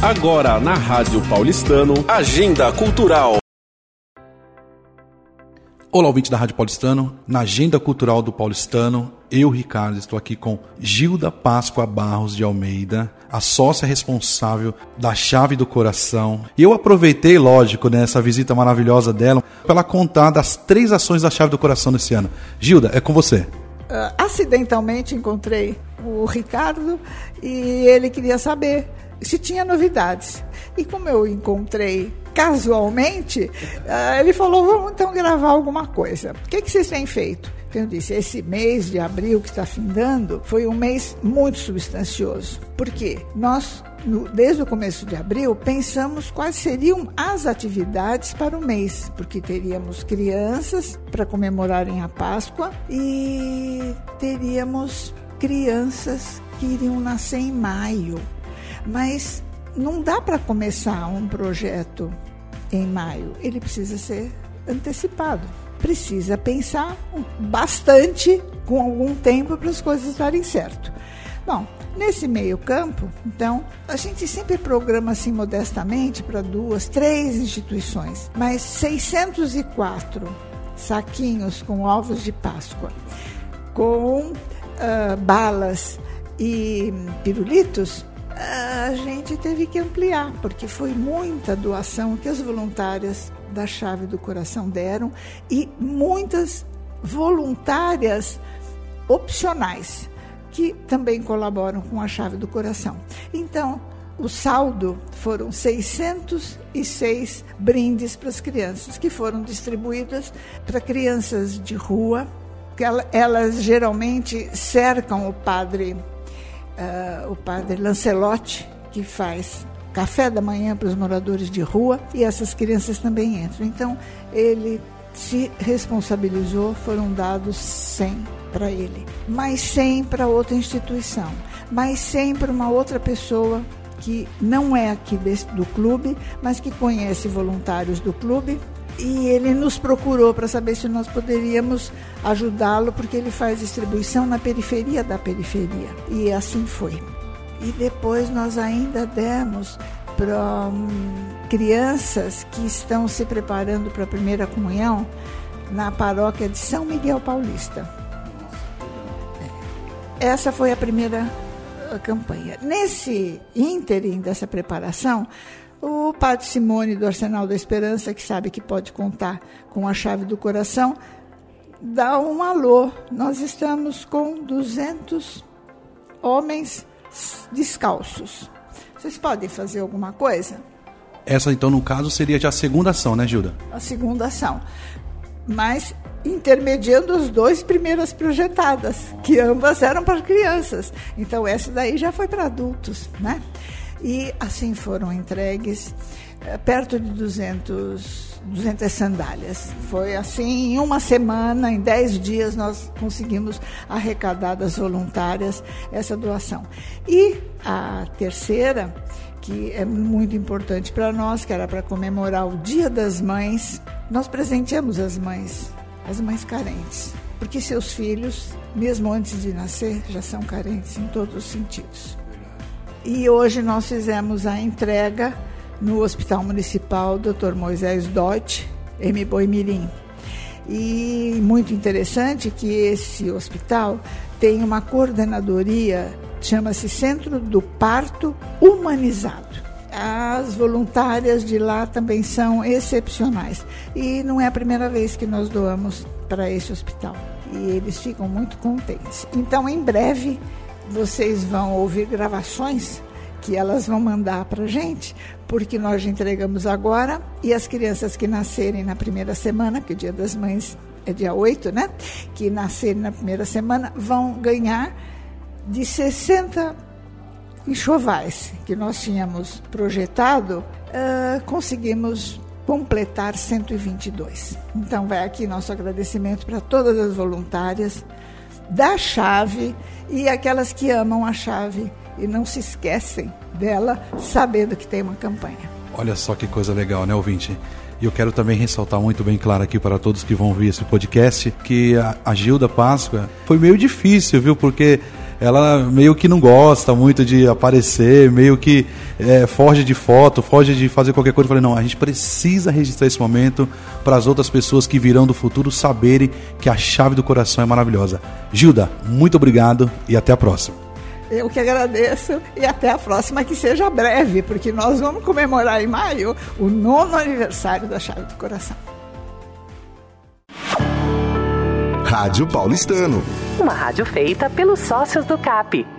Agora na Rádio Paulistano, Agenda Cultural. Olá, ouvinte da Rádio Paulistano. Na Agenda Cultural do Paulistano, eu, Ricardo, estou aqui com Gilda Páscoa Barros de Almeida, a sócia responsável da Chave do Coração. E eu aproveitei, lógico, nessa visita maravilhosa dela, para ela contar das três ações da Chave do Coração nesse ano. Gilda, é com você. Uh, acidentalmente encontrei o Ricardo e ele queria saber se tinha novidades. E como eu encontrei casualmente, uh, ele falou: vamos então gravar alguma coisa. O que, que vocês têm feito? Então, eu disse, esse mês de abril que está findando foi um mês muito substancioso. Por quê? Nós, desde o começo de abril, pensamos quais seriam as atividades para o mês, porque teríamos crianças para comemorarem a Páscoa e teríamos crianças que iriam nascer em maio. Mas não dá para começar um projeto em maio, ele precisa ser antecipado. Precisa pensar bastante com algum tempo para as coisas darem certo. Bom, nesse meio campo, então, a gente sempre programa assim modestamente para duas, três instituições, mas 604 saquinhos com ovos de Páscoa, com uh, balas e pirulitos, a gente teve que ampliar, porque foi muita doação que as voluntárias da Chave do Coração deram e muitas voluntárias opcionais que também colaboram com a Chave do Coração. Então, o saldo foram 606 brindes para as crianças, que foram distribuídas para crianças de rua, que elas geralmente cercam o padre uh, o padre Lancelotti, que faz café da manhã para os moradores de rua, e essas crianças também entram. Então, ele se responsabilizou, foram dados 100 para ele, mais 100 para outra instituição, mais 100 para uma outra pessoa que não é aqui desse, do clube, mas que conhece voluntários do clube e ele nos procurou para saber se nós poderíamos ajudá-lo, porque ele faz distribuição na periferia da periferia. E assim foi. E depois nós ainda demos para hum, crianças que estão se preparando para a primeira comunhão na paróquia de São Miguel Paulista. Essa foi a primeira uh, campanha. Nesse ínterim dessa preparação, o Padre Simone do Arsenal da Esperança, que sabe que pode contar com a chave do coração, dá um alô. Nós estamos com 200 homens descalços. Vocês podem fazer alguma coisa? Essa, então, no caso, seria já a segunda ação, né, Gilda? A segunda ação. Mas intermediando as duas primeiras projetadas, que ambas eram para crianças. Então, essa daí já foi para adultos, né? E assim foram entregues eh, perto de 200, 200 sandálias. Foi assim, em uma semana, em 10 dias, nós conseguimos arrecadar das voluntárias essa doação. E a terceira, que é muito importante para nós, que era para comemorar o Dia das Mães, nós presenteamos as mães, as mães carentes. Porque seus filhos, mesmo antes de nascer, já são carentes em todos os sentidos. E hoje nós fizemos a entrega no Hospital Municipal Dr. Moisés Dott, M. Boimirim. E muito interessante que esse hospital tem uma coordenadoria, chama-se Centro do Parto Humanizado. As voluntárias de lá também são excepcionais. E não é a primeira vez que nós doamos para esse hospital. E eles ficam muito contentes. Então, em breve, vocês vão ouvir gravações que elas vão mandar para gente, porque nós entregamos agora, e as crianças que nascerem na primeira semana, que o Dia das Mães é dia 8, né? Que nascerem na primeira semana, vão ganhar de 60 enxovais que nós tínhamos projetado, uh, conseguimos completar 122. Então, vai aqui nosso agradecimento para todas as voluntárias da chave e aquelas que amam a chave e não se esquecem dela, sabendo que tem uma campanha. Olha só que coisa legal, né, ouvinte? E eu quero também ressaltar muito bem claro aqui para todos que vão ver esse podcast que a, a Gilda Páscoa foi meio difícil, viu? Porque ela meio que não gosta muito de aparecer, meio que é, foge de foto, foge de fazer qualquer coisa. Eu falei, não, a gente precisa registrar esse momento para as outras pessoas que virão do futuro saberem que a chave do coração é maravilhosa. Gilda, muito obrigado e até a próxima. Eu que agradeço e até a próxima, que seja breve, porque nós vamos comemorar em maio o nono aniversário da Chave do Coração. Rádio Paulistano. Uma rádio feita pelos sócios do CAP.